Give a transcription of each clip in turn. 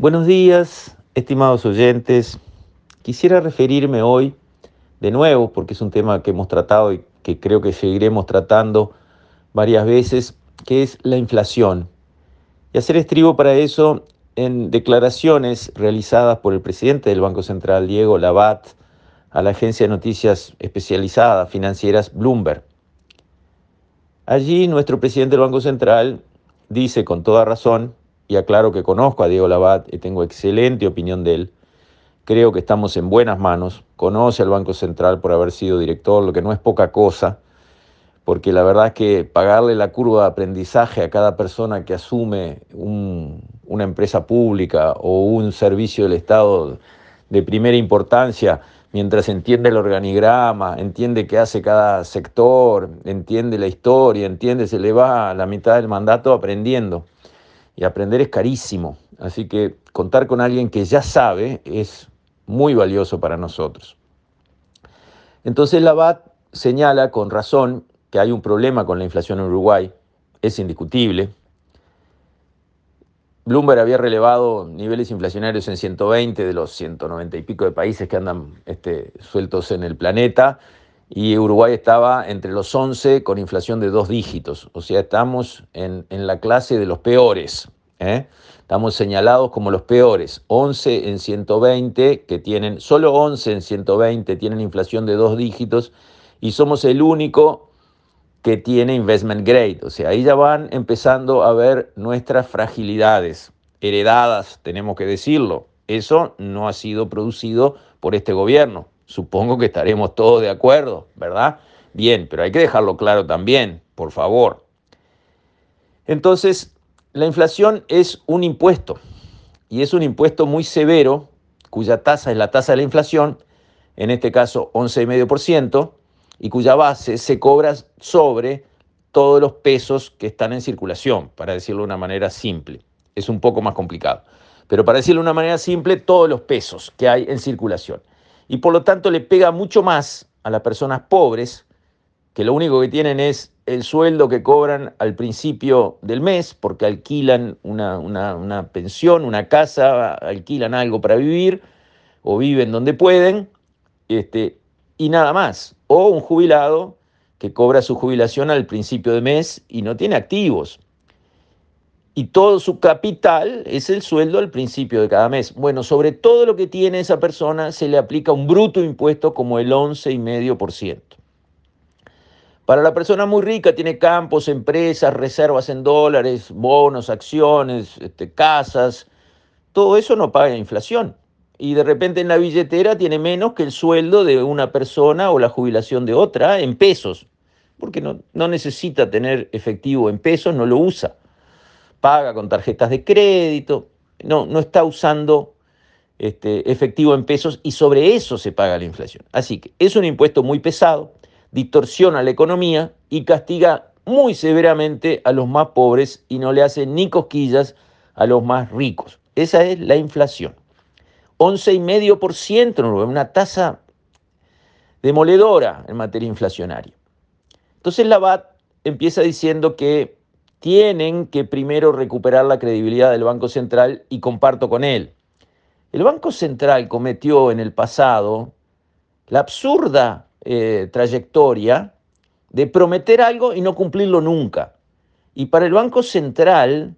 Buenos días, estimados oyentes. Quisiera referirme hoy de nuevo, porque es un tema que hemos tratado y que creo que seguiremos tratando varias veces, que es la inflación. Y hacer estribo para eso en declaraciones realizadas por el presidente del Banco Central, Diego Labat, a la agencia de noticias especializada financieras Bloomberg. Allí nuestro presidente del Banco Central dice con toda razón y aclaro que conozco a Diego Labat y tengo excelente opinión de él. Creo que estamos en buenas manos. Conoce al Banco Central por haber sido director, lo que no es poca cosa, porque la verdad es que pagarle la curva de aprendizaje a cada persona que asume una empresa pública o un servicio del Estado de primera importancia, mientras entiende el organigrama, entiende qué hace cada sector, entiende la historia, entiende, se le va la mitad del mandato aprendiendo y aprender es carísimo. Así que contar con alguien que ya sabe es muy valioso para nosotros. Entonces la BAT señala con razón que hay un problema con la inflación en Uruguay, es indiscutible. Bloomberg había relevado niveles inflacionarios en 120 de los 190 y pico de países que andan este, sueltos en el planeta y Uruguay estaba entre los 11 con inflación de dos dígitos, o sea, estamos en, la clase de los peores. ¿Eh? Estamos señalados como los peores, 11 en 120 que tienen, solo 11 en 120 tienen inflación de dos dígitos y somos el único que tiene investment grade, o sea, ahí ya van empezando a ver nuestras fragilidades heredadas, tenemos que decirlo. Eso no ha sido producido por este gobierno, Supongo que estaremos todos de acuerdo, ¿verdad? Bien, pero hay que dejarlo claro también, por favor. Entonces, la inflación es un impuesto y es un impuesto muy severo cuya tasa es la tasa de la inflación, en este caso 11,5%, y cuya base se cobra sobre todos los pesos que están en circulación, para decirlo de una manera simple. Es un poco más complicado. Pero para decirlo de una manera simple, todos los pesos que hay en circulación y por lo tanto le pega mucho más a las personas pobres, que lo único que tienen es el sueldo que cobran al principio del mes, porque alquilan una, pensión, una casa, alquilan algo para vivir, o viven donde pueden, este, y nada más. O un jubilado que cobra su jubilación al principio de mes y no tiene activos y todo su capital es el sueldo al principio de cada mes. Bueno, sobre todo lo que tiene esa persona se le aplica un bruto impuesto como el 11,5%. Para la persona muy rica tiene campos, empresas, reservas en dólares, bonos, acciones, este, casas. Todo eso no paga inflación. Y de repente en la billetera tiene menos que el sueldo de una persona o la jubilación de otra en pesos. Porque no, no necesita tener efectivo en pesos, no lo usa paga con tarjetas de crédito, no, no está usando este, efectivo en pesos y sobre eso se paga la inflación. Así que es un impuesto muy pesado, distorsiona la economía y castiga muy severamente a los más pobres y no le hace ni cosquillas a los más ricos. Esa es la inflación. 11,5% una tasa demoledora en materia inflacionaria. Entonces la BAT empieza diciendo que tienen que primero recuperar la credibilidad del Banco Central y comparto con él. El Banco Central cometió en el pasado la absurda eh, trayectoria de prometer algo y no cumplirlo nunca. Y para el Banco Central,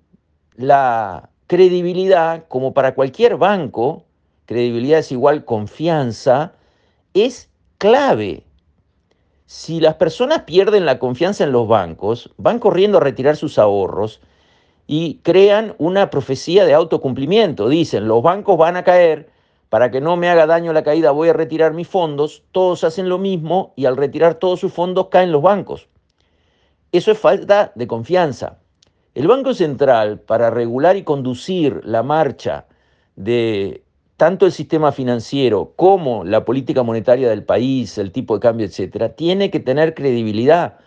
la credibilidad, como para cualquier banco, credibilidad es igual confianza, es clave si las personas pierden la confianza en los bancos, van corriendo a retirar sus ahorros y crean una profecía de autocumplimiento. Dicen, los bancos van a caer, para que no me haga daño la caída voy a retirar mis fondos, todos hacen lo mismo y al retirar todos sus fondos caen los bancos. Eso es falta de confianza. El Banco Central, para regular y conducir la marcha de tanto el sistema financiero como la política monetaria del país, el tipo de cambio, etcétera, tiene que tener credibilidad.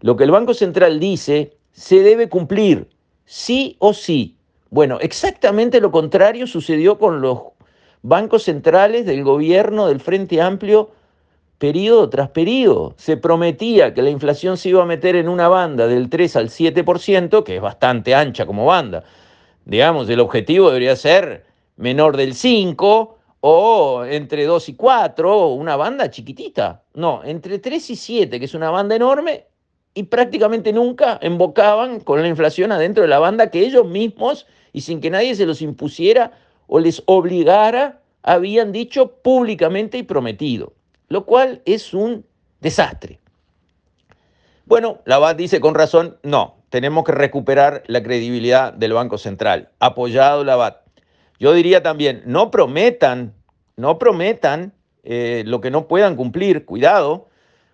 Lo que el Banco Central dice se debe cumplir, sí o sí. Bueno, exactamente lo contrario sucedió con los bancos centrales del gobierno del Frente Amplio periodo tras periodo. Se prometía que la inflación se iba a meter en una banda del 3 al 7%, que es bastante ancha como banda. Digamos, el objetivo debería ser menor del 5 o entre 2 y 4, una banda chiquitita. No, entre 3 y 7, que es una banda enorme, y prácticamente nunca embocaban con la inflación adentro de la banda que ellos mismos, y sin que nadie se los impusiera o les obligara, habían dicho públicamente y prometido, lo cual es un desastre. Bueno, la BAT dice con razón, no, tenemos que recuperar la credibilidad del Banco Central, apoyado la BAT. Yo diría también, no prometan, no prometan eh, lo que no puedan cumplir, cuidado,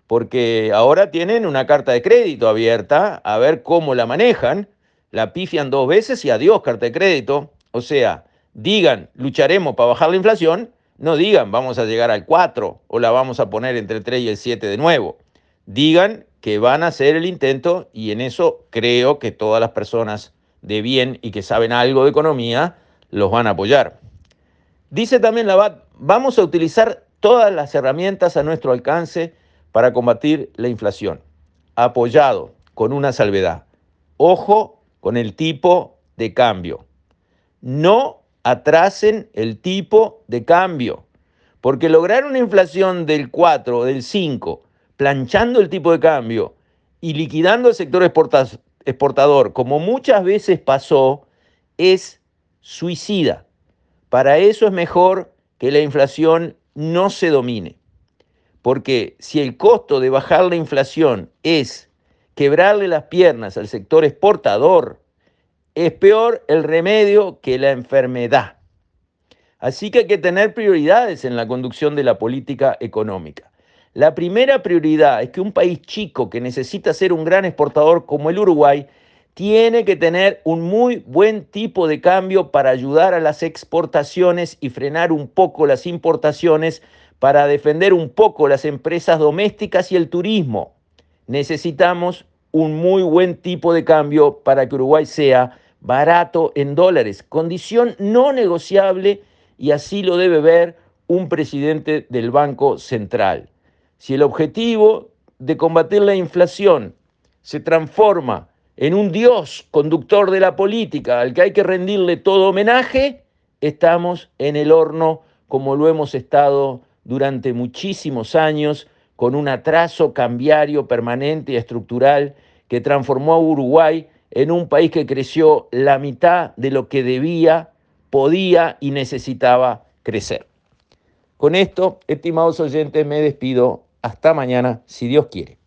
porque ahora tienen una carta de crédito abierta, a ver cómo la manejan, la pifian dos veces y adiós carta de crédito. O sea, digan, lucharemos para bajar la inflación, no digan, vamos a llegar al 4 o la vamos a poner entre el 3 y el 7 de nuevo. Digan que van a hacer el intento y en eso creo que todas las personas de bien y que saben algo de economía los van a apoyar. Dice también la BAT, vamos a utilizar todas las herramientas a nuestro alcance para combatir la inflación, apoyado con una salvedad. Ojo con el tipo de cambio. No atrasen el tipo de cambio, porque lograr una inflación del 4 o del 5 planchando el tipo de cambio y liquidando el sector exportador, como muchas veces pasó, es suicida. Para eso es mejor que la inflación no se domine. Porque si el costo de bajar la inflación es quebrarle las piernas al sector exportador, es peor el remedio que la enfermedad. Así que hay que tener prioridades en la conducción de la política económica. La primera prioridad es que un país chico que necesita ser un gran exportador como el Uruguay tiene que tener un muy buen tipo de cambio para ayudar a las exportaciones y frenar un poco las importaciones, para defender un poco las empresas domésticas y el turismo. Necesitamos un muy buen tipo de cambio para que Uruguay sea barato en dólares, condición no negociable y así lo debe ver un presidente del Banco Central. Si el objetivo de combatir la inflación se transforma en un dios conductor de la política al que hay que rendirle todo homenaje, estamos en el horno como lo hemos estado durante muchísimos años, con un atraso cambiario permanente y estructural que transformó a Uruguay en un país que creció la mitad de lo que debía, podía y necesitaba crecer. Con esto, estimados oyentes, me despido hasta mañana, si Dios quiere.